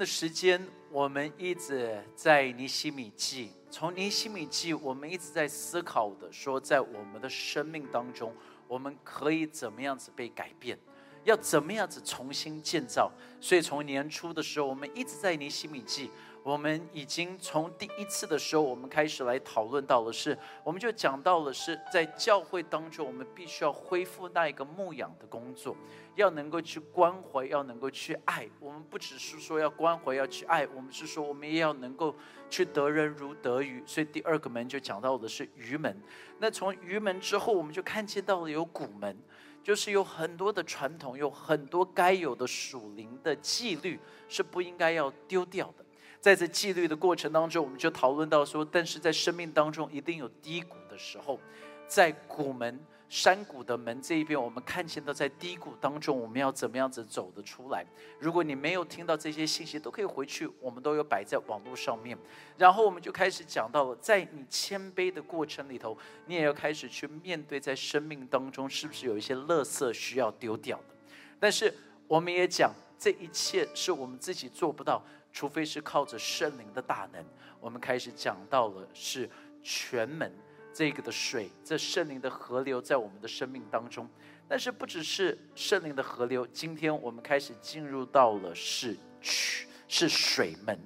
的时间，我们一直在尼西米记。从尼西米记，我们一直在思考的，说在我们的生命当中，我们可以怎么样子被改变，要怎么样子重新建造。所以从年初的时候，我们一直在尼西米记。我们已经从第一次的时候，我们开始来讨论到了是，我们就讲到了是在教会当中，我们必须要恢复那一个牧养的工作，要能够去关怀，要能够去爱。我们不只是说要关怀，要去爱，我们是说我们也要能够去得人如得鱼。所以第二个门就讲到的是鱼门。那从鱼门之后，我们就看见到了有古门，就是有很多的传统，有很多该有的属灵的纪律是不应该要丢掉的。在这纪律的过程当中，我们就讨论到说，但是在生命当中一定有低谷的时候，在谷门山谷的门这一边，我们看见到在低谷当中，我们要怎么样子走得出来？如果你没有听到这些信息，都可以回去，我们都有摆在网络上面。然后我们就开始讲到了，在你谦卑的过程里头，你也要开始去面对，在生命当中是不是有一些垃圾需要丢掉的？但是我们也讲，这一切是我们自己做不到。除非是靠着圣灵的大能，我们开始讲到了是全门这个的水，这圣灵的河流在我们的生命当中。但是不只是圣灵的河流，今天我们开始进入到了是渠，是水门。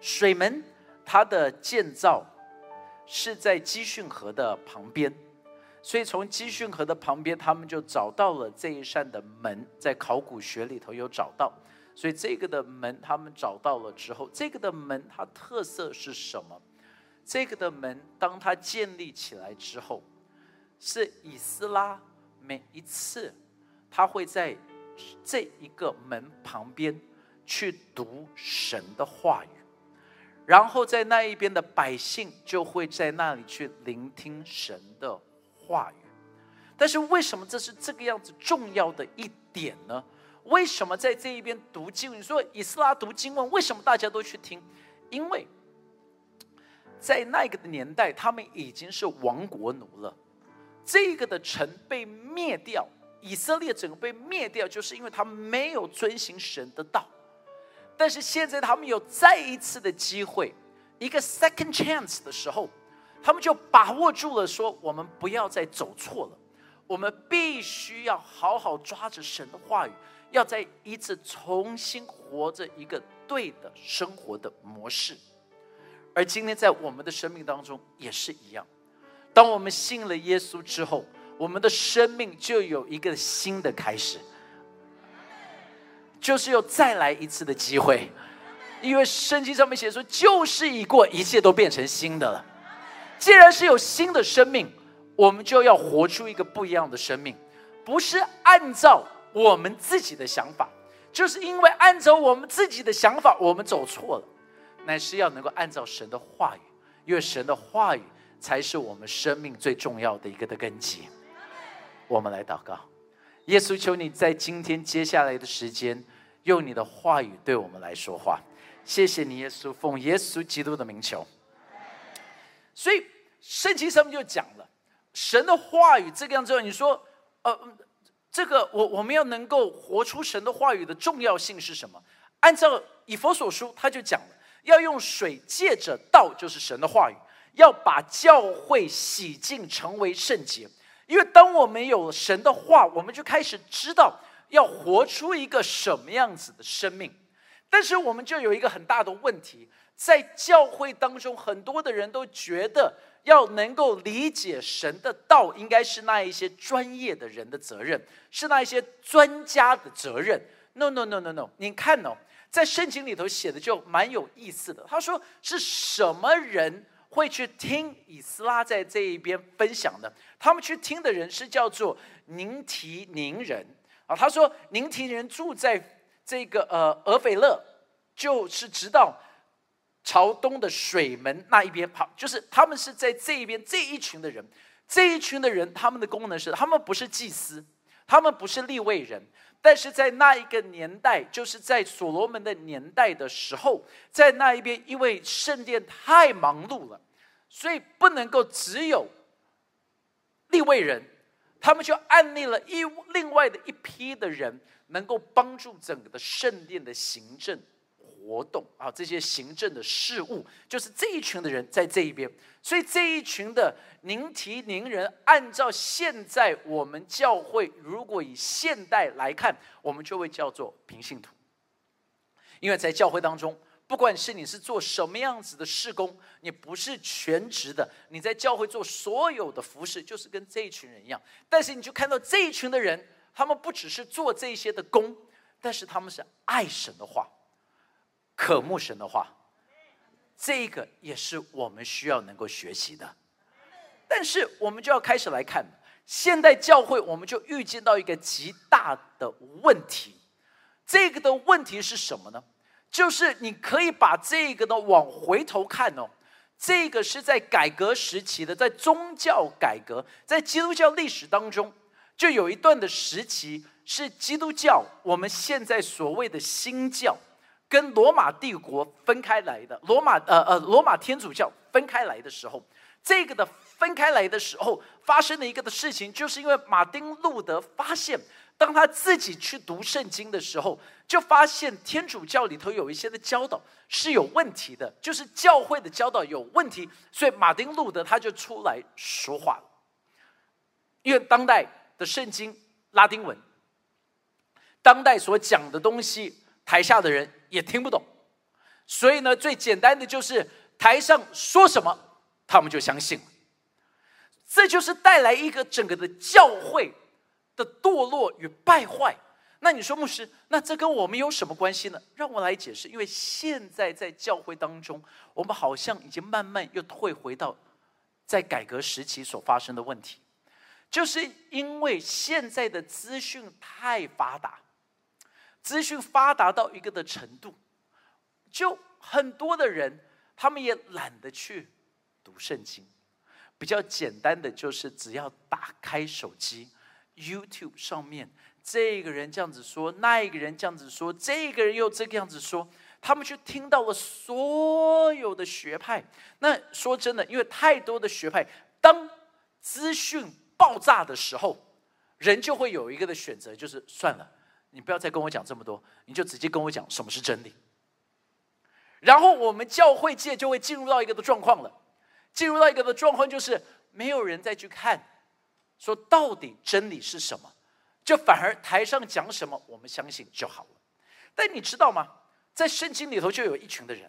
水门它的建造是在基训河的旁边，所以从基训河的旁边，他们就找到了这一扇的门，在考古学里头有找到。所以这个的门，他们找到了之后，这个的门它特色是什么？这个的门，当它建立起来之后，是以斯拉每一次他会在这一个门旁边去读神的话语，然后在那一边的百姓就会在那里去聆听神的话语。但是为什么这是这个样子重要的一点呢？为什么在这一边读经？你说以斯拉读经文，为什么大家都去听？因为在那个的年代，他们已经是亡国奴了。这个的城被灭掉，以色列整个被灭掉，就是因为他们没有遵行神的道。但是现在他们有再一次的机会，一个 second chance 的时候，他们就把握住了，说我们不要再走错了，我们必须要好好抓着神的话语。要在一次重新活着一个对的生活的模式，而今天在我们的生命当中也是一样。当我们信了耶稣之后，我们的生命就有一个新的开始，就是有再来一次的机会。因为圣经上面写说，旧事已过，一切都变成新的了。既然是有新的生命，我们就要活出一个不一样的生命，不是按照。我们自己的想法，就是因为按照我们自己的想法，我们走错了，乃是要能够按照神的话语，因为神的话语才是我们生命最重要的一个的根基。我们来祷告，耶稣，求你在今天接下来的时间，用你的话语对我们来说话。谢谢你，耶稣，奉耶稣基督的名求。所以圣经上面就讲了，神的话语这个样子，你说，呃。这个我我们要能够活出神的话语的重要性是什么？按照以佛所书，他就讲了，要用水借着道，就是神的话语，要把教会洗净，成为圣洁。因为当我们有神的话，我们就开始知道要活出一个什么样子的生命。但是我们就有一个很大的问题，在教会当中，很多的人都觉得。要能够理解神的道，应该是那一些专业的人的责任，是那一些专家的责任。No no no no no，你看哦，在圣经里头写的就蛮有意思的。他说是什么人会去听以斯拉在这一边分享的？他们去听的人是叫做宁提宁人啊。他说宁提人住在这个呃俄斐勒，就是直到。朝东的水门那一边跑，就是他们是在这一边这一群的人，这一群的人，他们的功能是，他们不是祭司，他们不是立位人，但是在那一个年代，就是在所罗门的年代的时候，在那一边，因为圣殿太忙碌了，所以不能够只有立位人，他们就安立了一另外的一批的人，能够帮助整个的圣殿的行政。活动啊，这些行政的事务，就是这一群的人在这一边。所以这一群的宁提宁人，按照现在我们教会，如果以现代来看，我们就会叫做平信徒。因为在教会当中，不管是你是做什么样子的事工，你不是全职的，你在教会做所有的服饰，就是跟这一群人一样。但是你就看到这一群的人，他们不只是做这些的工，但是他们是爱神的话，渴慕神的话。这个也是我们需要能够学习的，但是我们就要开始来看现代教会，我们就预见到一个极大的问题。这个的问题是什么呢？就是你可以把这个呢往回头看哦，这个是在改革时期的，在宗教改革，在基督教历史当中，就有一段的时期是基督教，我们现在所谓的新教。跟罗马帝国分开来的，罗马呃呃罗马天主教分开来的时候，这个的分开来的时候发生的一个的事情，就是因为马丁路德发现，当他自己去读圣经的时候，就发现天主教里头有一些的教导是有问题的，就是教会的教导有问题，所以马丁路德他就出来说话了。因为当代的圣经拉丁文，当代所讲的东西。台下的人也听不懂，所以呢，最简单的就是台上说什么，他们就相信了。这就是带来一个整个的教会的堕落与败坏。那你说牧师，那这跟我们有什么关系呢？让我来解释。因为现在在教会当中，我们好像已经慢慢又退回到在改革时期所发生的问题，就是因为现在的资讯太发达。资讯发达到一个的程度，就很多的人，他们也懒得去读圣经。比较简单的就是，只要打开手机，YouTube 上面，这个人这样子说，那一个人这样子说，这个人又这个样子说，他们就听到了所有的学派。那说真的，因为太多的学派，当资讯爆炸的时候，人就会有一个的选择，就是算了。你不要再跟我讲这么多，你就直接跟我讲什么是真理。然后我们教会界就会进入到一个的状况了，进入到一个的状况就是没有人再去看，说到底真理是什么，就反而台上讲什么我们相信就好了。但你知道吗？在圣经里头就有一群的人，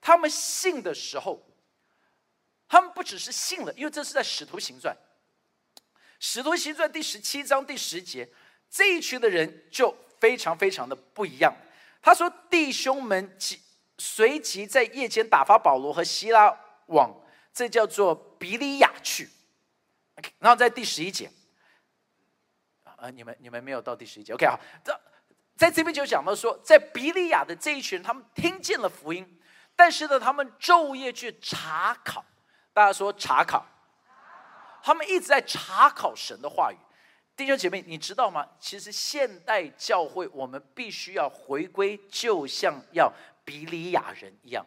他们信的时候，他们不只是信了，因为这是在使徒行传，使徒行传第十七章第十节。这一群的人就非常非常的不一样。他说：“弟兄们，即随即在夜间打发保罗和希拉往这叫做比利亚去。”然后在第十一节，啊，你们你们没有到第十一节，OK 啊？这在这边就讲到说，在比利亚的这一群人，他们听见了福音，但是呢，他们昼夜去查考。大家说查考，他们一直在查考神的话语。弟兄姐妹，你知道吗？其实现代教会，我们必须要回归，就像要比利亚人一样，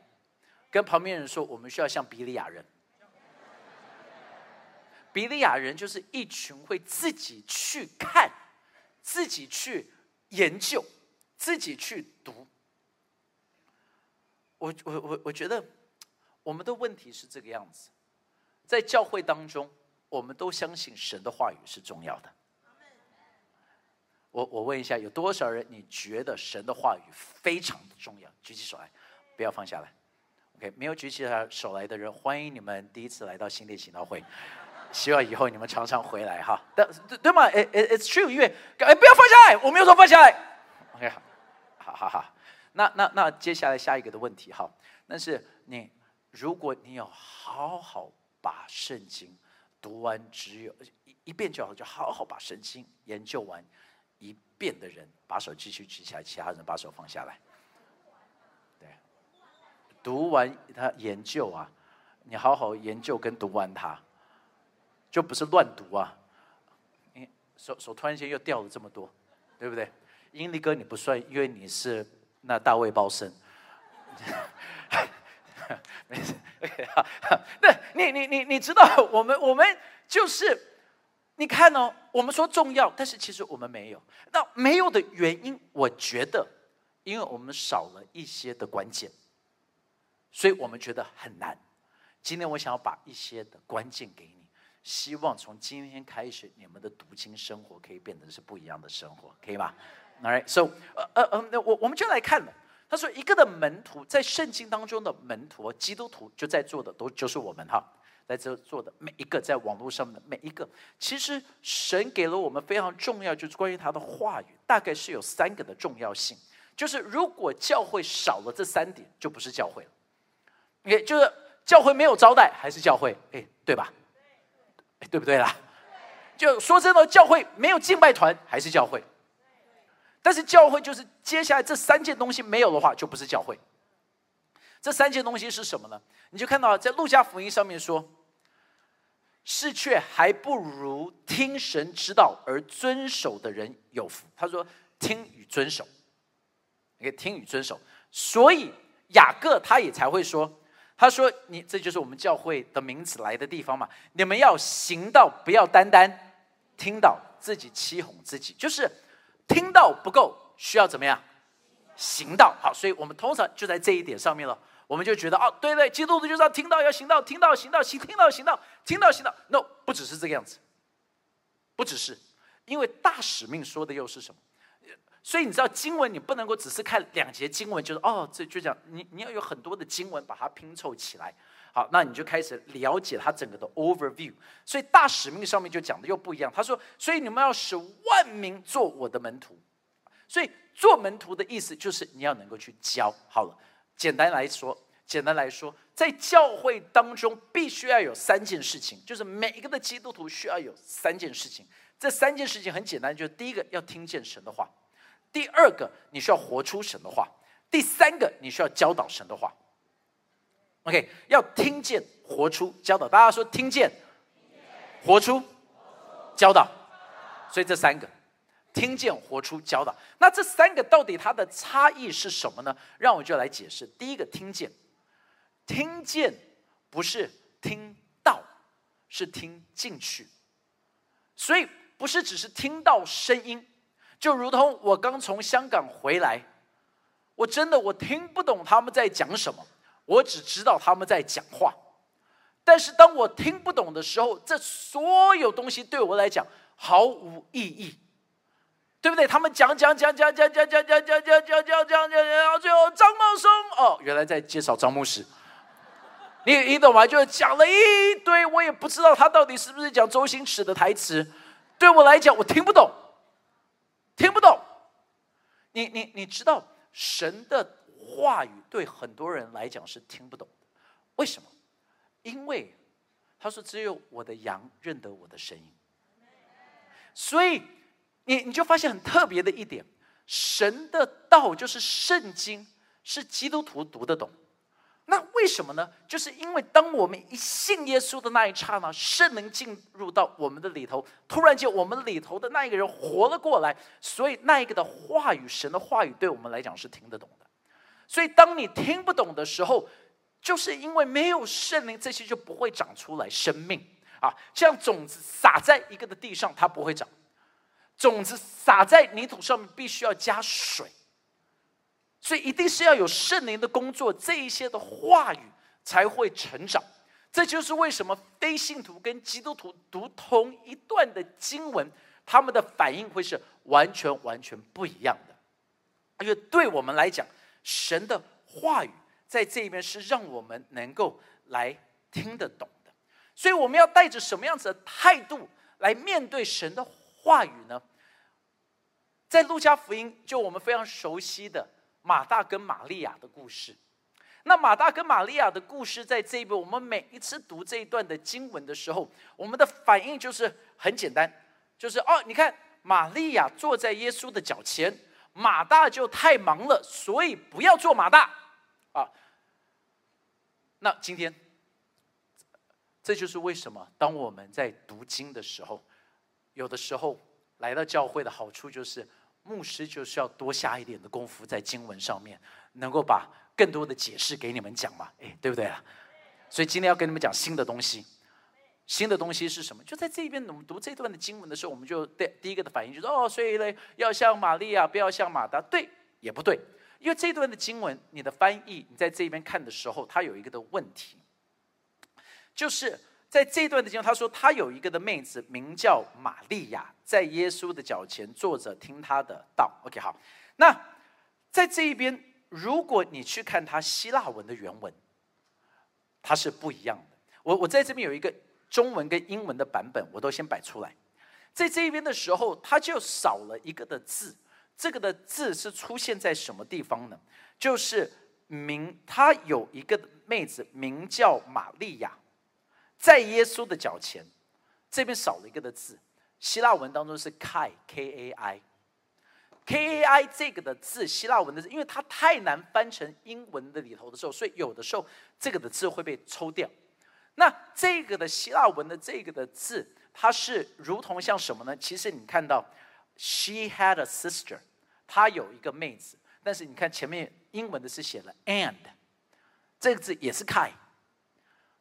跟旁边人说，我们需要像比利亚人。比利亚人就是一群会自己去看、自己去研究、自己去读。我我我我觉得，我们的问题是这个样子，在教会当中，我们都相信神的话语是重要的。我我问一下，有多少人你觉得神的话语非常的重要？举起手来，不要放下来。OK，没有举起手来的人，欢迎你们第一次来到新列行道会，希望以后你们常常回来哈。但对吗？哎哎，It's true，因为哎不要放下来，我没有说放下来。OK，好好好，那那那接下来下一个的问题哈，那是你如果你有好好把圣经读完，只有一一遍就好，就好好把圣经研究完。一遍的人把手继续举起来，其他人把手放下来。对，读完他研究啊，你好好研究跟读完它，就不是乱读啊。你手手突然间又掉了这么多，对不对？英利哥你不算，因为你是那大卫包生。没事。那你你你你知道，我们我们就是。你看哦，我们说重要，但是其实我们没有。那没有的原因，我觉得因为我们少了一些的关键，所以我们觉得很难。今天我想要把一些的关键给你，希望从今天开始，你们的读经生活可以变得是不一样的生活，可以吗？Alright，so，呃呃呃，那我我们就来看了。他说，一个的门徒在圣经当中的门徒，基督徒就在座的都就是我们哈，在这做的每一个，在网络上的每一个，其实神给了我们非常重要，就是关于他的话语，大概是有三个的重要性。就是如果教会少了这三点，就不是教会了。也就是教会没有招待，还是教会？哎，对吧？哎，对不对啦？就说真的，教会没有敬拜团，还是教会。但是教会就是接下来这三件东西没有的话，就不是教会。这三件东西是什么呢？你就看到在路加福音上面说，是却还不如听神之道而遵守的人有福。他说，听与遵守。可以听与遵守，所以雅各他也才会说：“他说你这就是我们教会的名字来的地方嘛。你们要行道，不要单单听到自己欺哄自己，就是听到不够，需要怎么样行道？好，所以我们通常就在这一点上面了。我们就觉得哦，对对，基督徒就是要听到要行道，听到行道行，听到行道，听到行道。No，不只是这个样子，不只是，因为大使命说的又是什么？”所以你知道经文，你不能够只是看两节经文，就是哦，这就讲你你要有很多的经文把它拼凑起来，好，那你就开始了解它整个的 overview。所以大使命上面就讲的又不一样。他说，所以你们要使万民做我的门徒。所以做门徒的意思就是你要能够去教。好了，简单来说，简单来说，在教会当中必须要有三件事情，就是每一个的基督徒需要有三件事情。这三件事情很简单，就是第一个要听见神的话。第二个，你需要活出神的话；第三个，你需要教导神的话。OK，要听见、活出、教导。大家说听见、活出、教导。所以这三个，听见、活出、教导。那这三个到底它的差异是什么呢？让我就来解释。第一个，听见，听见不是听到，是听进去。所以不是只是听到声音。就如同我刚从香港回来，我真的我听不懂他们在讲什么，我只知道他们在讲话。但是当我听不懂的时候，这所有东西对我来讲毫无意义，对不对？他们讲讲讲讲讲讲讲讲讲讲讲讲讲讲，最后张茂松哦，原来在介绍张牧师。你你懂吗？就讲了一堆，我也不知道他到底是不是讲周星驰的台词。对我来讲，我听不懂。听不懂，你你你知道神的话语对很多人来讲是听不懂，为什么？因为他说只有我的羊认得我的声音，所以你你就发现很特别的一点，神的道就是圣经，是基督徒读得懂。那为什么呢？就是因为当我们一信耶稣的那一刹那，圣灵进入到我们的里头，突然间我们里头的那一个人活了过来，所以那一个的话语，神的话语对我们来讲是听得懂的。所以当你听不懂的时候，就是因为没有圣灵，这些就不会长出来生命啊。像种子撒在一个的地上，它不会长；种子撒在泥土上面，必须要加水。所以一定是要有圣灵的工作，这一些的话语才会成长。这就是为什么非信徒跟基督徒读同一段的经文，他们的反应会是完全完全不一样的。因为对我们来讲，神的话语在这一边是让我们能够来听得懂的。所以我们要带着什么样子的态度来面对神的话语呢？在路加福音，就我们非常熟悉的。马大跟玛利亚的故事，那马大跟玛利亚的故事，在这一本，我们每一次读这一段的经文的时候，我们的反应就是很简单，就是哦，你看玛利亚坐在耶稣的脚前，马大就太忙了，所以不要做马大啊。那今天，这就是为什么当我们在读经的时候，有的时候来到教会的好处就是。牧师就是要多下一点的功夫在经文上面，能够把更多的解释给你们讲嘛，哎，对不对啊？所以今天要跟你们讲新的东西，新的东西是什么？就在这边，我们读这段的经文的时候，我们就第第一个的反应就是哦，所以呢，要像玛利亚，不要像马达，对也不对？因为这段的经文，你的翻译你在这边看的时候，它有一个的问题，就是在这段的经，他说他有一个的妹子名叫玛利亚，在耶稣的脚前坐着听他的道。OK，好，那在这一边，如果你去看他希腊文的原文，它是不一样的。我我在这边有一个中文跟英文的版本，我都先摆出来。在这一边的时候，它就少了一个的字。这个的字是出现在什么地方呢？就是名，他有一个妹子名叫玛利亚，在耶稣的脚前。这边少了一个的字，希腊文当中是 kai k a i k a i 这个的字，希腊文的字，因为它太难翻成英文的里头的时候，所以有的时候这个的字会被抽掉。那这个的希腊文的这个的字。它是如同像什么呢？其实你看到，she had a sister，她有一个妹子。但是你看前面英文的是写了 and，这个字也是 kai。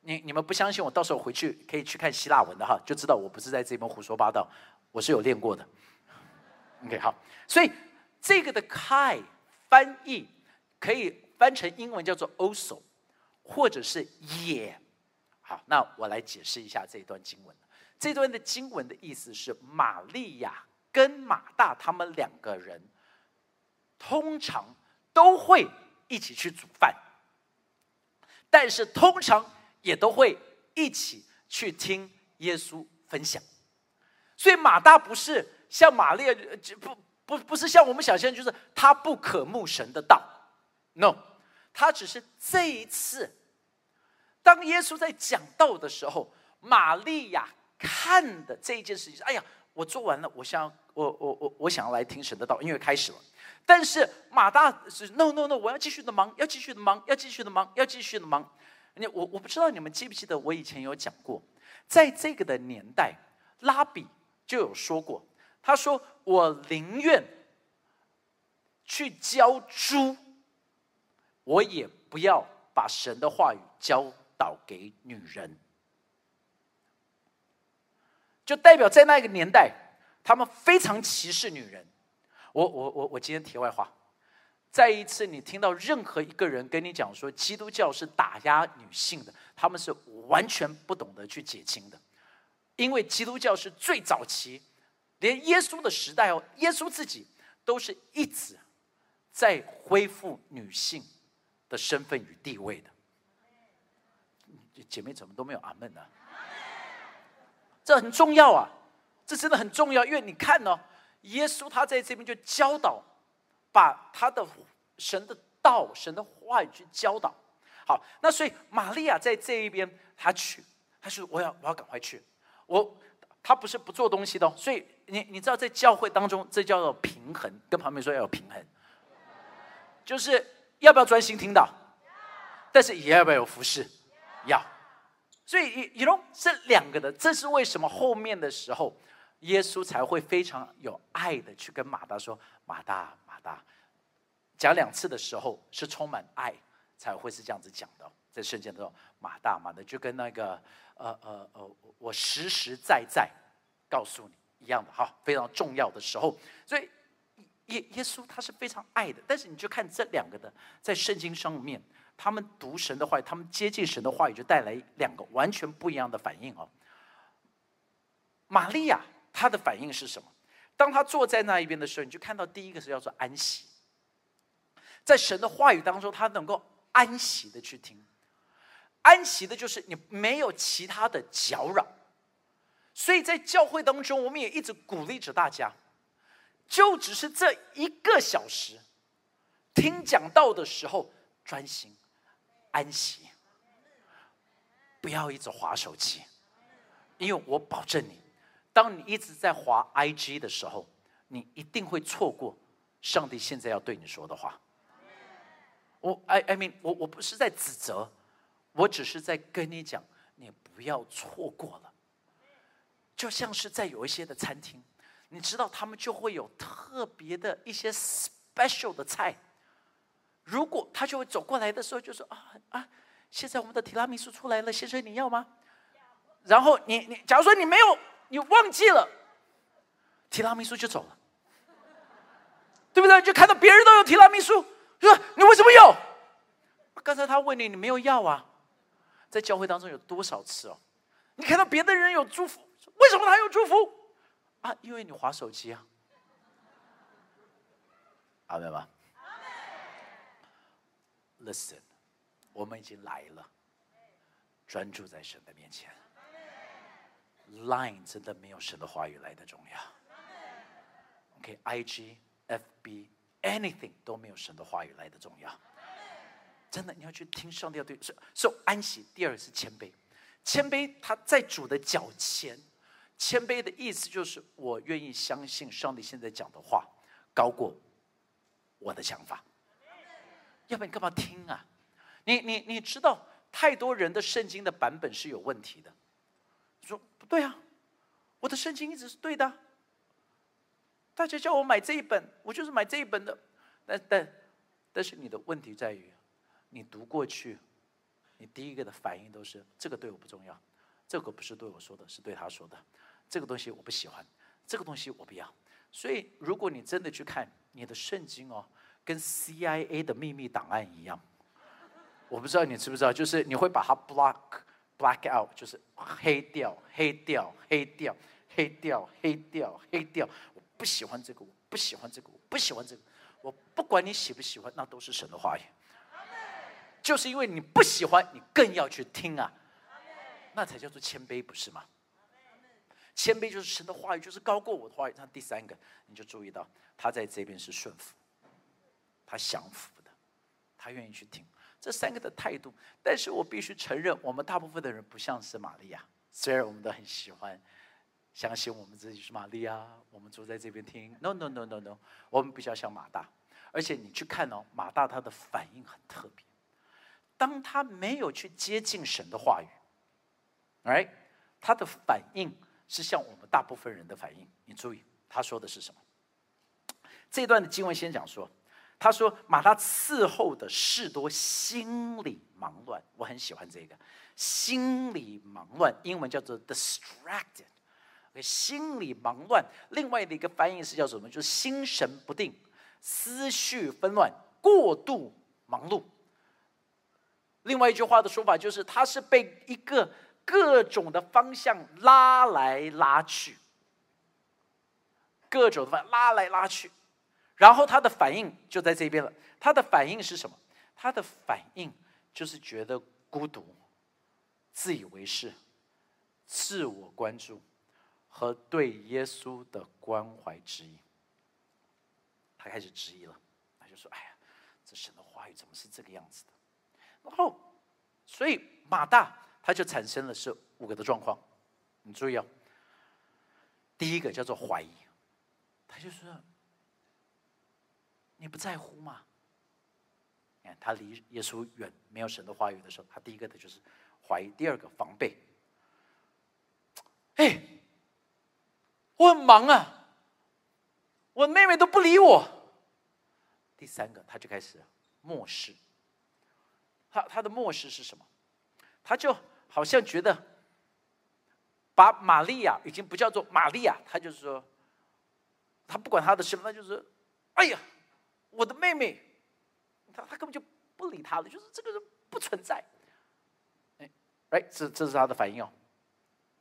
你你们不相信我，到时候回去可以去看希腊文的哈，就知道我不是在这边胡说八道，我是有练过的。OK，好，所以这个的 kai 翻译可以翻成英文叫做 also，或者是也。好，那我来解释一下这一段经文。这段的经文的意思是，玛利亚跟马大他们两个人，通常都会一起去煮饭，但是通常也都会一起去听耶稣分享。所以马大不是像玛利亚，不不不是像我们想象，就是他不可慕神的道。No，他只是这一次，当耶稣在讲道的时候，玛利亚。看的这一件事情，哎呀，我做完了，我想，我我我我想要来听神的道，因为开始了。但是马大是 no no no，我要继续的忙，要继续的忙，要继续的忙，要继续的忙。你我我不知道你们记不记得，我以前有讲过，在这个的年代，拉比就有说过，他说我宁愿去教猪，我也不要把神的话语教导给女人。就代表在那个年代，他们非常歧视女人。我我我我今天题外话，再一次你听到任何一个人跟你讲说基督教是打压女性的，他们是完全不懂得去解经的，因为基督教是最早期，连耶稣的时代哦，耶稣自己都是一直在恢复女性的身份与地位的。姐妹怎么都没有阿门呢？这很重要啊，这真的很重要，因为你看哦，耶稣他在这边就教导，把他的神的道、神的话语去教导。好，那所以玛利亚在这一边，她去，她说我要我要赶快去，我她不是不做东西的，所以你你知道在教会当中，这叫做平衡，跟旁边说要有平衡，就是要不要专心听到，但是也要不要有服侍，要。所以，你 know 这两个的，这是为什么后面的时候，耶稣才会非常有爱的去跟马大说：“马大，马大。”讲两次的时候是充满爱，才会是这样子讲的。在圣经的时候，马大，马的就跟那个呃呃呃，我实实在在告诉你一样的哈，非常重要的时候。所以耶耶稣他是非常爱的，但是你就看这两个的在圣经上面。他们读神的话，他们接近神的话语，就带来两个完全不一样的反应哦。玛利亚他的反应是什么？当他坐在那一边的时候，你就看到第一个是叫做安息，在神的话语当中，他能够安息的去听，安息的就是你没有其他的搅扰。所以在教会当中，我们也一直鼓励着大家，就只是这一个小时听讲道的时候专心。安息，不要一直划手机，因为我保证你，当你一直在滑 IG 的时候，你一定会错过上帝现在要对你说的话。我 I I mean 我我不是在指责，我只是在跟你讲，你不要错过了。就像是在有一些的餐厅，你知道他们就会有特别的一些 special 的菜。如果他就会走过来的时候，就说啊啊，现在我们的提拉米苏出来了，先生你要吗？然后你你，假如说你没有，你忘记了，提拉米苏就走了，对不对？就看到别人都有提拉米苏，说你为什么要？刚才他问你，你没有要啊？在教会当中有多少次哦？你看到别的人有祝福，为什么他有祝福？啊，因为你划手机啊。阿门吗？Listen，我们已经来了，专注在神的面前。Line 真的没有神的话语来的重要。OK，IG、FB、Anything 都没有神的话语来的重要。真的，你要去听上帝要对，是受安息。第二是谦卑，谦卑他在主的脚前，谦卑的意思就是我愿意相信上帝现在讲的话高过我的想法。要不然你干嘛听啊？你你你知道太多人的圣经的版本是有问题的。说不对啊，我的圣经一直是对的。大家叫我买这一本，我就是买这一本的。但但但是你的问题在于。你读过去，你第一个的反应都是这个对我不重要，这个不是对我说的，是对他说的，这个东西我不喜欢，这个东西我不要。所以，如果你真的去看你的圣经哦，跟 CIA 的秘密档案一样，我不知道你知不知道，就是你会把它 block black out，就是黑掉、黑掉、黑掉、黑掉、黑掉、黑掉。我不喜欢这个，我不喜欢这个，我不喜欢这个。我不管你喜不喜欢，那都是神的话语。就是因为你不喜欢，你更要去听啊，那才叫做谦卑，不是吗？谦卑就是神的话语，就是高过我的话语。那第三个，你就注意到他在这边是顺服，他降服的，他愿意去听这三个的态度。但是我必须承认，我们大部分的人不像是玛利亚，虽然我们都很喜欢相信我们自己是玛利亚，我们坐在这边听。No No No No No，我们比较像马大，而且你去看哦，马大他的反应很特别。当他没有去接近神的话语，right，他的反应是像我们大部分人的反应。你注意，他说的是什么？这段的经文先讲说，他说马他伺候的事多，心里忙乱。我很喜欢这个，心里忙乱，英文叫做 distracted。心里忙乱，另外的一个翻译是叫什么？就是心神不定，思绪纷乱，过度忙碌。另外一句话的说法就是，他是被一个各种的方向拉来拉去，各种的拉来拉去，然后他的反应就在这边了。他的反应是什么？他的反应就是觉得孤独、自以为是、自我关注和对耶稣的关怀质疑。他开始质疑了，他就说：“哎呀，这神的话语怎么是这个样子的？”然后，所以马大他就产生了是五个的状况，你注意哦。第一个叫做怀疑，他就说：“你不在乎吗？”你看他离耶稣远，没有神的话语的时候，他第一个的就是怀疑。第二个防备，哎，我很忙啊，我妹妹都不理我。第三个，他就开始漠视。他他的漠视是什么？他就好像觉得，把玛利亚已经不叫做玛利亚，他就是说，他不管他的什么，就是，哎呀，我的妹妹，他他根本就不理他了，就是这个人不存在。哎，哎，这这是他的反应哦，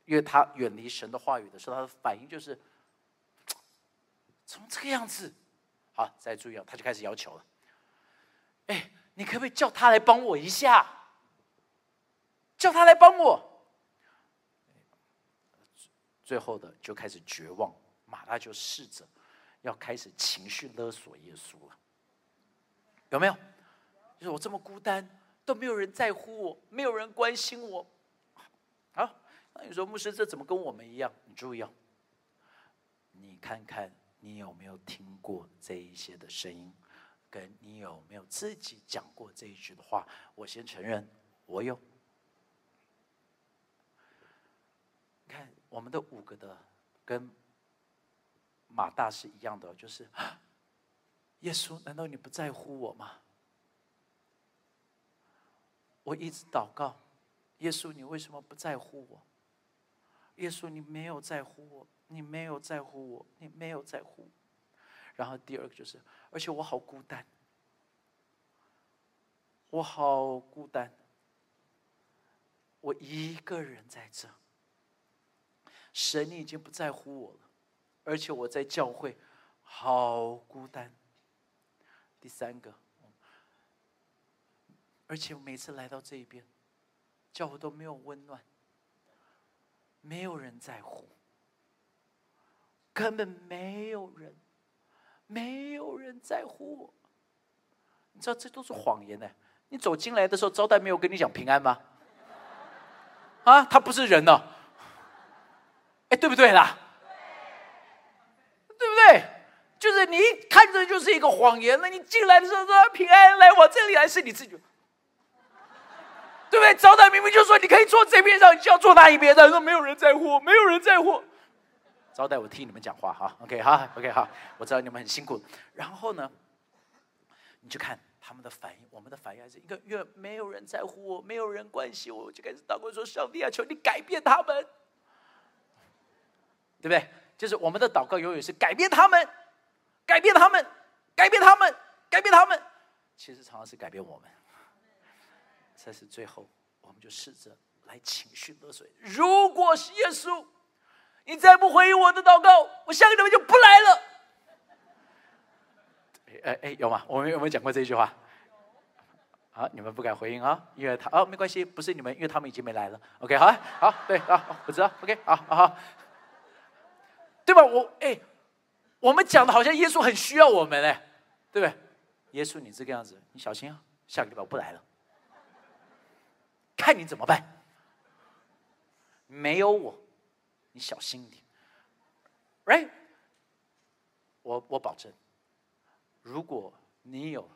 因为他远离神的话语的时候，他的反应就是，怎么这个样子，好，再注意哦，他就开始要求了，哎。你可不可以叫他来帮我一下？叫他来帮我。最后的就开始绝望，马大就试着要开始情绪勒索耶稣了。有没有？就是我这么孤单，都没有人在乎我，没有人关心我。好，那你说牧师这怎么跟我们一样？你注意哦，你看看你有没有听过这一些的声音？跟你有没有自己讲过这一句的话？我先承认，我有。看我们的五个的跟马大是一样的，就是耶稣，难道你不在乎我吗？我一直祷告，耶稣，你为什么不在乎我？耶稣，你没有在乎我，你没有在乎我，你没有在乎。然后第二个就是，而且我好孤单，我好孤单，我一个人在这。神，你已经不在乎我了，而且我在教会好孤单。第三个，而且每次来到这一边，教会都没有温暖，没有人在乎，根本没有人，没有人在乎我。你知道这都是谎言呢？你走进来的时候，招待没有跟你讲平安吗？啊，他不是人呢。哎，对不对啦？对不对？就是你一看着就是一个谎言那你进来的时候说平安，来我这里来是你自己，对不对？招待明明就说你可以坐这边上，你就要坐那一边的，说没有人在乎，没有人在乎。招待我替你们讲话哈，OK 哈，OK 哈，我知道你们很辛苦。然后呢，你就看他们的反应，我们的反应还是一个越没有人在乎我，没有人关心我，我就开始祷告说：上帝啊，求你改变他们。对不对？就是我们的祷告永远是改变他们，改变他们，改变他们，改变他们。其实常常是改变我们。这是最后，我们就试着来情绪勒索。如果是耶稣，你再不回应我的祷告，我下个礼拜就不来了。哎哎，有吗？我们有没有讲过这句话？好，你们不敢回应啊，因为他哦，没关系，不是你们，因为他们已经没来了。OK，好，好，对啊，我知道。OK，好好。对吧？我哎，我们讲的好像耶稣很需要我们哎，对不对？耶稣，你这个样子，你小心啊！下个礼拜我不来了，看你怎么办。没有我，你小心一点，right？我我保证，如果你有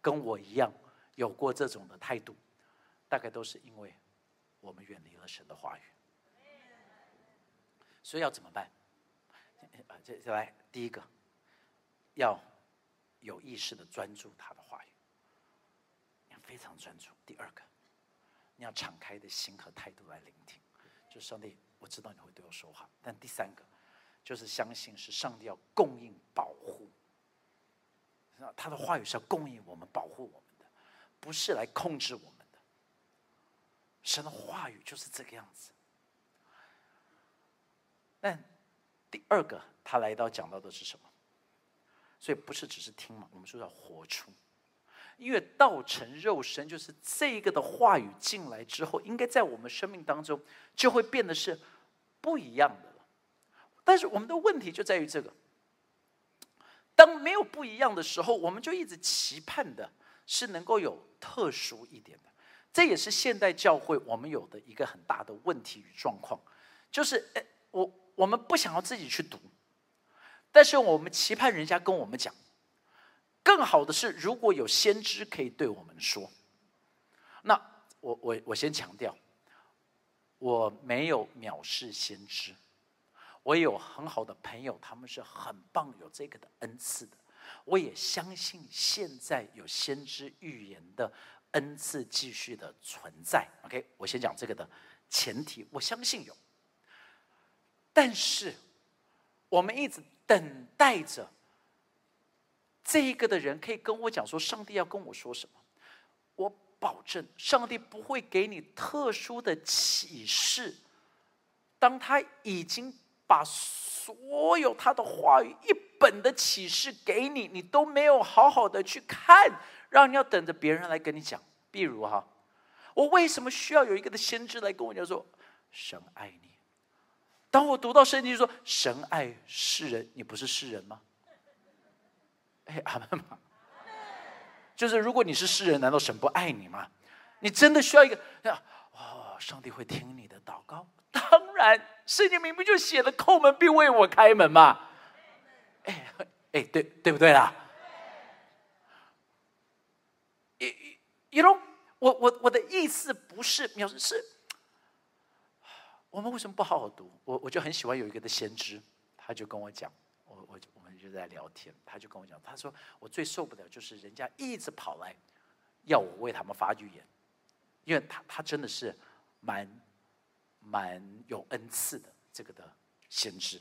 跟我一样有过这种的态度，大概都是因为我们远离了神的话语。所以要怎么办？啊，接下来第一个，要有意识的专注他的话语，要非常专注。第二个，你要敞开的心和态度来聆听，就是上帝，我知道你会对我说话。但第三个，就是相信是上帝要供应保护，他的话语是要供应我们、保护我们的，不是来控制我们的。神的话语就是这个样子。但第二个，他来到讲到的是什么？所以不是只是听嘛，我们说要活出，因为道成肉身，就是这个的话语进来之后，应该在我们生命当中就会变得是不一样的了。但是我们的问题就在于这个，当没有不一样的时候，我们就一直期盼的是能够有特殊一点的。这也是现代教会我们有的一个很大的问题与状况，就是诶，我。我们不想要自己去读，但是我们期盼人家跟我们讲。更好的是，如果有先知可以对我们说，那我我我先强调，我没有藐视先知，我有很好的朋友，他们是很棒，有这个的恩赐的。我也相信现在有先知预言的恩赐继续的存在。OK，我先讲这个的前提，我相信有。但是，我们一直等待着这一个的人可以跟我讲说，上帝要跟我说什么。我保证，上帝不会给你特殊的启示。当他已经把所有他的话语一本的启示给你，你都没有好好的去看，让你要等着别人来跟你讲。比如哈，我为什么需要有一个的先知来跟我讲说，神爱你？当我读到圣经说神爱世人，你不是世人吗？哎，阿门吗？就是如果你是世人，难道神不爱你吗？你真的需要一个哦，上帝会听你的祷告。当然，圣经明明就写了叩门并为我开门嘛。哎哎，对对不对啦？一一龙，我我我的意思不是描述是。我们为什么不好好读？我我就很喜欢有一个的先知，他就跟我讲，我我我们就在聊天，他就跟我讲，他说我最受不了就是人家一直跑来要我为他们发预言，因为他他真的是蛮蛮有恩赐的这个的先知，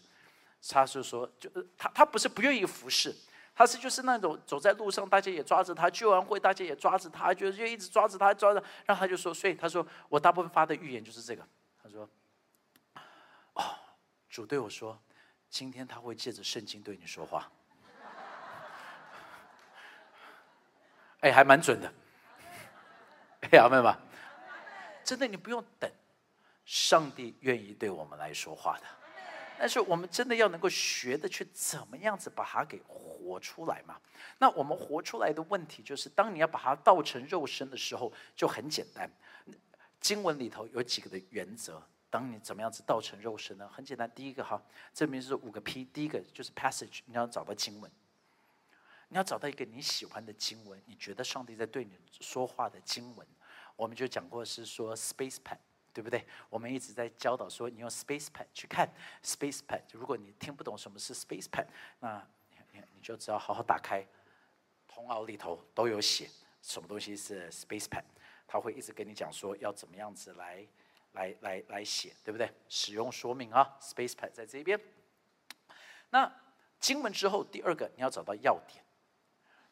他是说就他他不是不愿意服侍，他是就是那种走在路上，大家也抓着他；聚完会，大家也抓着他，就就一直抓着他，抓着。然后他就说：“所以他说，我大部分发的预言就是这个。主对我说，今天他会借着圣经对你说话。哎，还蛮准的。哎，阿妹们，真的你不用等，上帝愿意对我们来说话的。”但是我们真的要能够学的去怎么样子把它给活出来嘛？那我们活出来的问题就是，当你要把它倒成肉身的时候，就很简单。经文里头有几个的原则，当你怎么样子倒成肉身呢？很简单，第一个哈，这边是五个 P，第一个就是 passage，你要找到经文，你要找到一个你喜欢的经文，你觉得上帝在对你说话的经文，我们就讲过是说 space pen。对不对？我们一直在教导说，你用 Space Pad 去看 Space Pad。如果你听不懂什么是 Space Pad，那你你就只要好好打开，通奥里头都有写什么东西是 Space Pad，他会一直跟你讲说要怎么样子来来来来写，对不对？使用说明啊，Space Pad 在这边。那经文之后，第二个你要找到要点，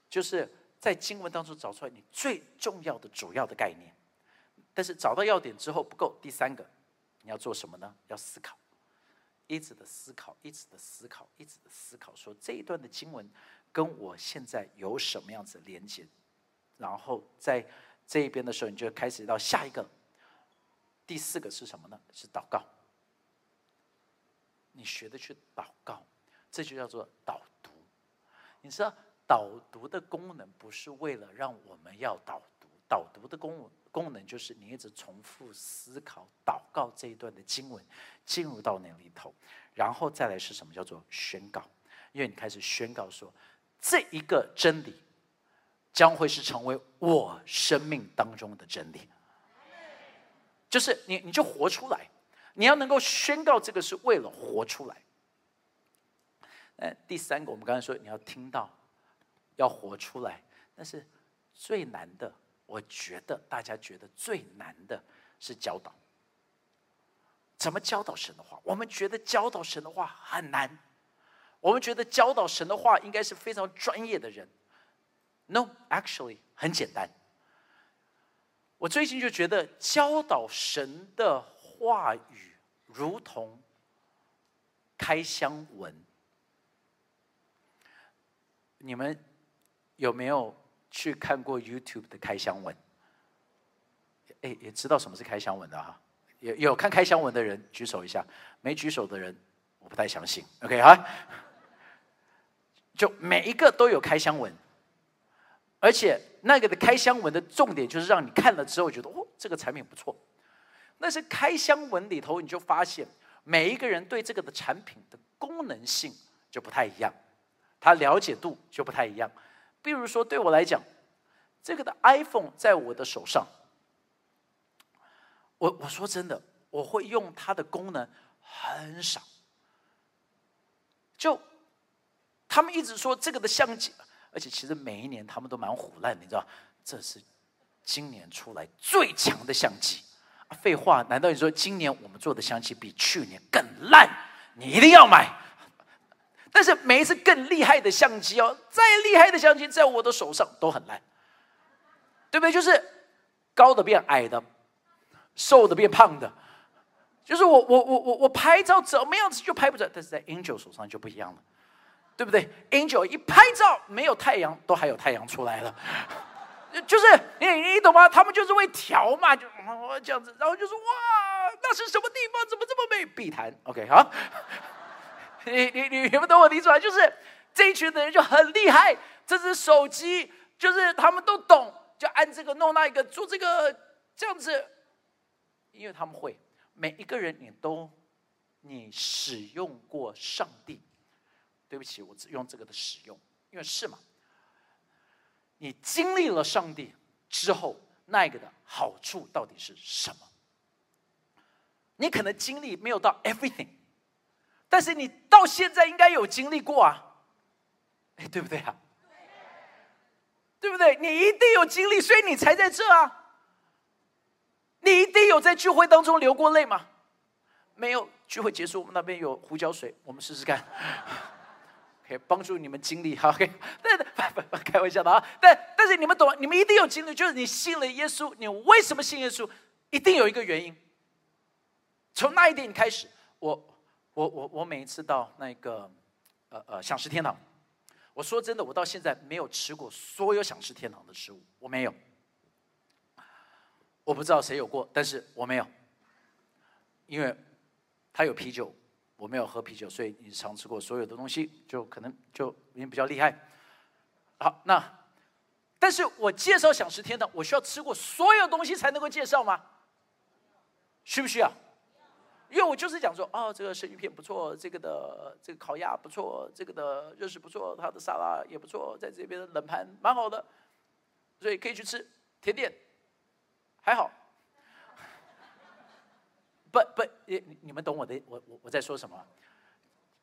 就是在经文当中找出来你最重要的主要的概念。但是找到要点之后不够，第三个你要做什么呢？要思考，一直的思考，一直的思考，一直的思考，说这一段的经文跟我现在有什么样子连接？然后在这一边的时候，你就开始到下一个。第四个是什么呢？是祷告。你学的去祷告，这就叫做导读。你知道导读的功能不是为了让我们要导读，导读的功。功能就是你一直重复思考、祷告这一段的经文，进入到那里头，然后再来是什么叫做宣告？因为你开始宣告说，这一个真理将会是成为我生命当中的真理，就是你你就活出来，你要能够宣告这个是为了活出来。呃，第三个我们刚才说你要听到，要活出来，但是最难的。我觉得大家觉得最难的是教导，怎么教导神的话？我们觉得教导神的话很难，我们觉得教导神的话应该是非常专业的人。No，actually 很简单。我最近就觉得教导神的话语如同开箱文。你们有没有？去看过 YouTube 的开箱文，哎，也知道什么是开箱文的哈。有有看开箱文的人举手一下，没举手的人我不太相信。OK 啊，就每一个都有开箱文，而且那个的开箱文的重点就是让你看了之后觉得哦，这个产品不错。那是开箱文里头，你就发现每一个人对这个的产品的功能性就不太一样，他了解度就不太一样。比如说，对我来讲，这个的 iPhone 在我的手上，我我说真的，我会用它的功能很少。就他们一直说这个的相机，而且其实每一年他们都蛮虎烂，你知道，这是今年出来最强的相机。废话，难道你说今年我们做的相机比去年更烂？你一定要买。但是每一次更厉害的相机哦，再厉害的相机在我的手上都很烂，对不对？就是高的变矮的，瘦的变胖的，就是我我我我我拍照怎么样子就拍不准，但是在 Angel 手上就不一样了，对不对？Angel 一拍照没有太阳都还有太阳出来了，就是你你懂吗？他们就是会调嘛，就这样子，然后就说哇，那是什么地方？怎么这么美？碧潭，OK 好。你你你你们懂我的意思吧？就是这一群的人就很厉害，这只手机就是他们都懂，就按这个弄那一个做这个这样子，因为他们会每一个人你都你使用过上帝，对不起，我只用这个的使用，因为是嘛，你经历了上帝之后，那个的好处到底是什么？你可能经历没有到 everything。但是你到现在应该有经历过啊，哎，对不对啊？对不对？你一定有经历，所以你才在这啊。你一定有在聚会当中流过泪吗？没有，聚会结束，我们那边有胡椒水，我们试试看。可以帮助你们经历。OK，但不不开玩笑的啊，但但是你们懂，你们一定有经历，就是你信了耶稣，你为什么信耶稣？一定有一个原因。从那一点开始，我我我我每一次到那个呃呃享食天堂，我说真的，我到现在没有吃过所有享食天堂的食物，我没有。我不知道谁有过，但是我没有，因为他有啤酒，我没有喝啤酒，所以你尝试过所有的东西，就可能就你比较厉害。好，那但是我介绍享食天堂，我需要吃过所有东西才能够介绍吗？需不需要？因为我就是讲说，哦，这个生鱼片不错，这个的这个烤鸭不错，这个的热食不错，它的沙拉也不错，在这边的冷盘蛮好的，所以可以去吃甜点。还好，不不，你你们懂我的，我我我在说什么？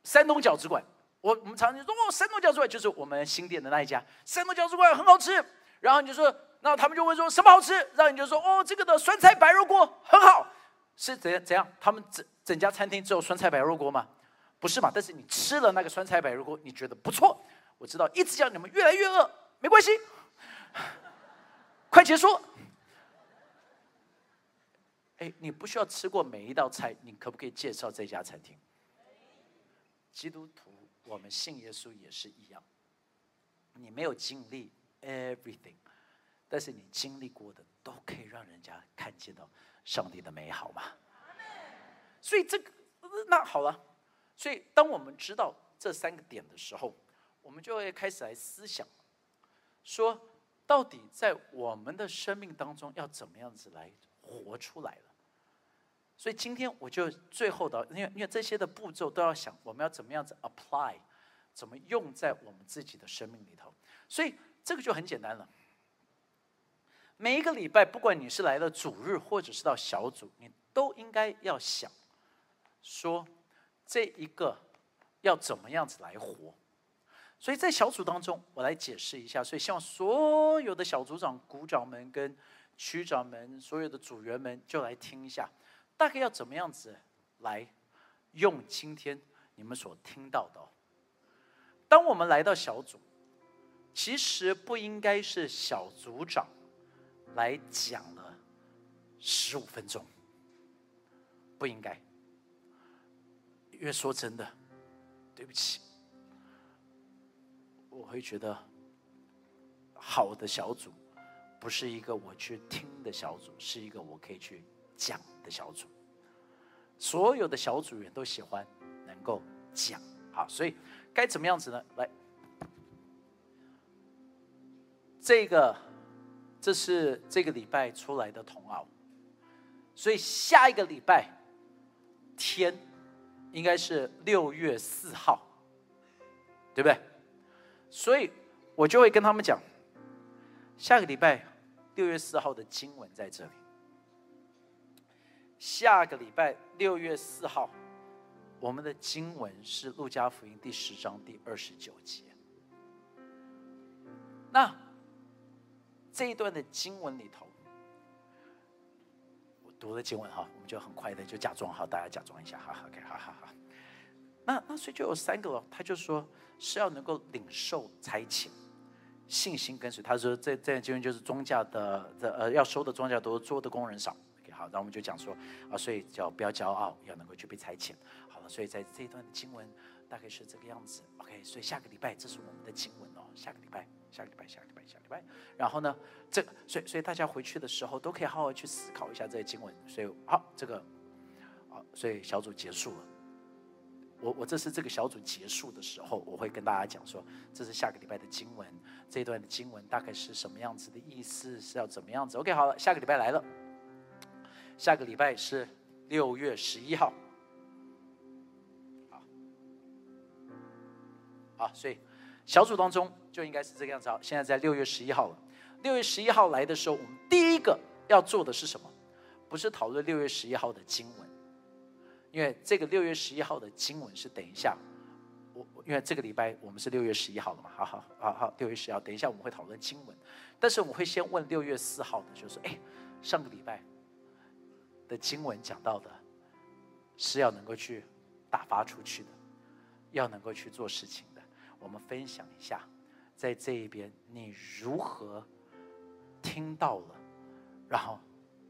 山东饺子馆，我我们常常说哦，山东饺子馆就是我们新店的那一家，山东饺子馆很好吃。然后你就说，那他们就会说什么好吃？然后你就说哦，这个的酸菜白肉锅很好，是怎样怎样？他们整整家餐厅只有酸菜白肉锅吗？不是嘛？但是你吃了那个酸菜白肉锅，你觉得不错。我知道一直叫你们越来越饿，没关系，快结束。哎，你不需要吃过每一道菜，你可不可以介绍这家餐厅？基督徒，我们信耶稣也是一样。你没有经历 everything，但是你经历过的都可以让人家看见到上帝的美好嘛。所以这个那好了，所以当我们知道这三个点的时候，我们就会开始来思想，说到底在我们的生命当中要怎么样子来活出来了。所以今天我就最后的，因为因为这些的步骤都要想，我们要怎么样子 apply，怎么用在我们自己的生命里头。所以这个就很简单了。每一个礼拜，不管你是来了主日，或者是到小组，你都应该要想，说这一个要怎么样子来活。所以在小组当中，我来解释一下。所以希望所有的小组长、股长们、跟区长们、所有的组员们，就来听一下。大概要怎么样子来用今天你们所听到的？当我们来到小组，其实不应该是小组长来讲了十五分钟，不应该。因为说真的，对不起，我会觉得好的小组不是一个我去听的小组，是一个我可以去讲。的小组，所有的小组员都喜欢能够讲，好，所以该怎么样子呢？来，这个这是这个礼拜出来的童奥，所以下一个礼拜天应该是六月四号，对不对？所以我就会跟他们讲，下个礼拜六月四号的经文在这里。下个礼拜六月四号，我们的经文是《路加福音》第十章第二十九节。那这一段的经文里头，我读了经文哈，我们就很快的就假装好，大家假装一下，哈 OK，好好好。那那所以就有三个了，他就说是要能够领受差遣，信心跟随。他说这这段经文就是庄稼的的呃要收的庄稼多，做的工人少。然后我们就讲说啊，所以叫不要骄傲，要能够去被差遣。好了，所以在这一段的经文大概是这个样子。OK，所以下个礼拜这是我们的经文哦。下个礼拜，下个礼拜，下个礼拜，下个礼拜。然后呢，这所以所以大家回去的时候都可以好好去思考一下这些经文。所以好，这个好，所以小组结束了。我我这是这个小组结束的时候，我会跟大家讲说，这是下个礼拜的经文，这一段的经文大概是什么样子的意思，是要怎么样子？OK，好了，下个礼拜来了。下个礼拜是六月十一号，好，好，所以小组当中就应该是这个样子。好，现在在六月十一号了。六月十一号来的时候，我们第一个要做的是什么？不是讨论六月十一号的经文，因为这个六月十一号的经文是等一下，我因为这个礼拜我们是六月十一号了嘛，好好好好，六月十一号，等一下我们会讨论经文，但是我们会先问六月四号的，就是哎，上个礼拜。的经文讲到的，是要能够去打发出去的，要能够去做事情的。我们分享一下，在这一边你如何听到了，然后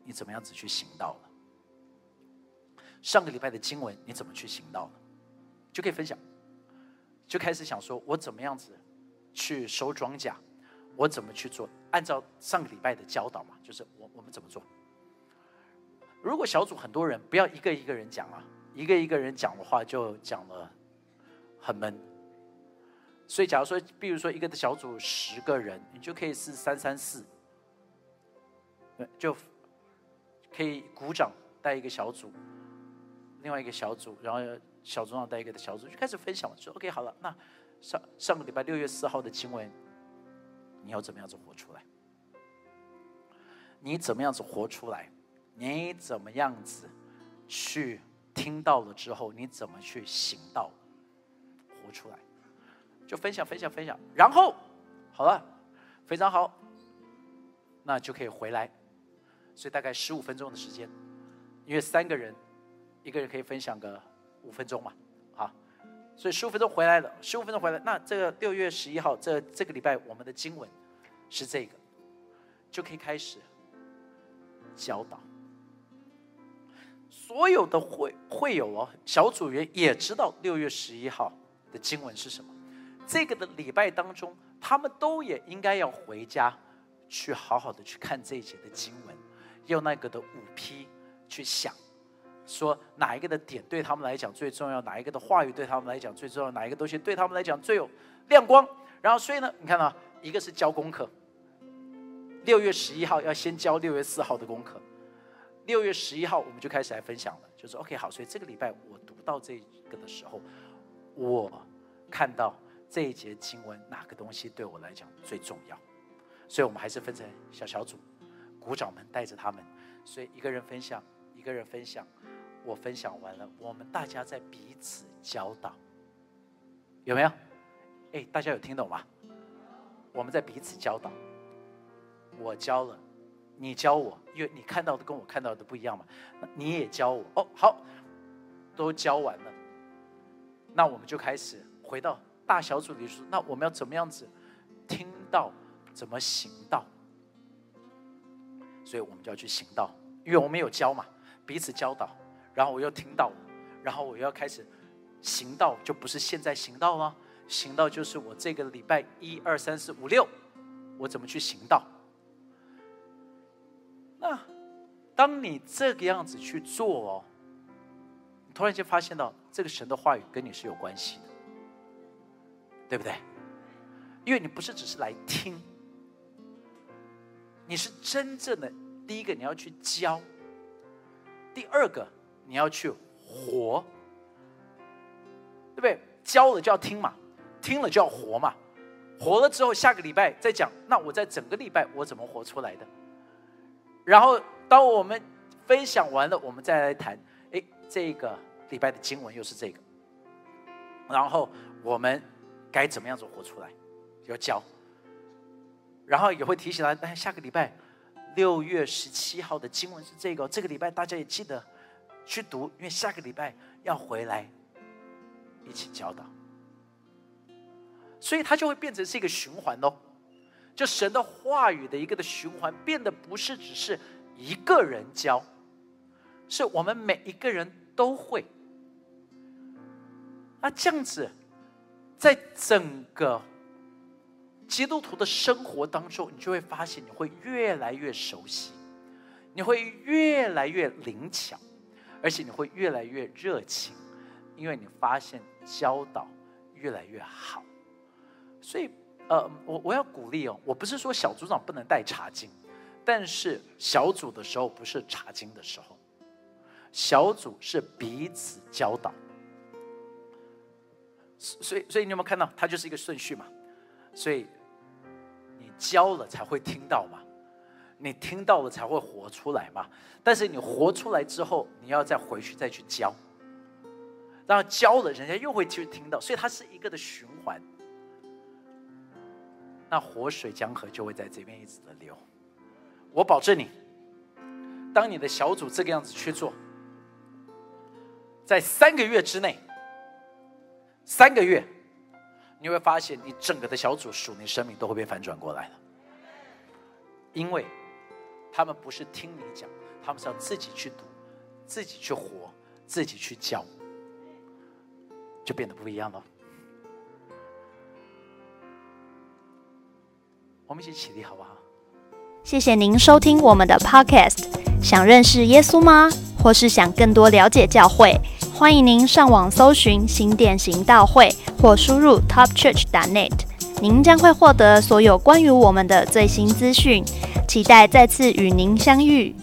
你怎么样子去行道了？上个礼拜的经文你怎么去行道了？就可以分享，就开始想说，我怎么样子去收庄稼，我怎么去做？按照上个礼拜的教导嘛，就是我我们怎么做？如果小组很多人，不要一个一个人讲啊，一个一个人讲的话就讲了很闷。所以假如说，比如说一个的小组十个人，你就可以是三三四，就可以鼓掌带一个小组，另外一个小组，然后。小组长带一个的小组就开始分享，说：“OK，好了，那上上个礼拜六月四号的经文，你要怎么样子活出来？你怎么样子活出来？你怎么样子去听到了之后，你怎么去行道？活出来，就分享分享分享。然后好了，非常好，那就可以回来。所以大概十五分钟的时间，因为三个人，一个人可以分享个。”五分钟嘛，好，所以十五分钟回来了，十五分钟回来。那这个六月十一号，这这个礼拜我们的经文是这个，就可以开始教导。所有的会会有哦，小组员也知道六月十一号的经文是什么。这个的礼拜当中，他们都也应该要回家去好好的去看这一节的经文，用那个的五批去想。说哪一个的点对他们来讲最重要？哪一个的话语对他们来讲最重要？哪一个东西对他们来讲最有亮光？然后，所以呢，你看到一个是教功课，六月十一号要先教六月四号的功课，六月十一号我们就开始来分享了，就是 OK 好。所以这个礼拜我读到这个的时候，我看到这一节经文哪个东西对我来讲最重要？所以我们还是分成小小组，鼓掌们带着他们，所以一个人分享，一个人分享。我分享完了，我们大家在彼此教导，有没有？哎，大家有听懂吗？我们在彼此教导，我教了，你教我，因为你看到的跟我看到的不一样嘛。你也教我，哦，好，都教完了，那我们就开始回到大小组里说，那我们要怎么样子听到，怎么行道？所以我们就要去行道，因为我们有教嘛，彼此教导。然后我又听到，然后我又要开始行道，就不是现在行道吗？行道就是我这个礼拜一二三四五六，我怎么去行道？那当你这个样子去做哦，突然间发现到这个神的话语跟你是有关系的，对不对？因为你不是只是来听，你是真正的第一个你要去教，第二个。你要去活，对不对？教了就要听嘛，听了就要活嘛。活了之后，下个礼拜再讲。那我在整个礼拜我怎么活出来的？然后当我们分享完了，我们再来谈。哎，这个礼拜的经文又是这个。然后我们该怎么样子活出来？要教。然后也会提醒他，哎，下个礼拜六月十七号的经文是这个。这个礼拜大家也记得。去读，因为下个礼拜要回来一起教导，所以它就会变成是一个循环喽。就神的话语的一个的循环，变得不是只是一个人教，是我们每一个人都会。那这样子，在整个基督徒的生活当中，你就会发现，你会越来越熟悉，你会越来越灵巧。而且你会越来越热情，因为你发现教导越来越好。所以，呃，我我要鼓励哦，我不是说小组长不能带茶经，但是小组的时候不是茶经的时候，小组是彼此教导。所以，所以你有没有看到，它就是一个顺序嘛？所以你教了才会听到嘛。你听到了才会活出来嘛？但是你活出来之后，你要再回去再去教，然后教了，人家又会去听到，所以它是一个的循环。那活水江河就会在这边一直的流。我保证你，当你的小组这个样子去做，在三个月之内，三个月，你会发现你整个的小组属你生命都会被反转过来的，因为他们不是听你讲，他们是要自己去读，自己去活，自己去教，就变得不一样了。我们一起起立好不好？谢谢您收听我们的 Podcast。想认识耶稣吗？或是想更多了解教会？欢迎您上网搜寻新典型道会，或输入 topchurch.net，您将会获得所有关于我们的最新资讯。期待再次与您相遇。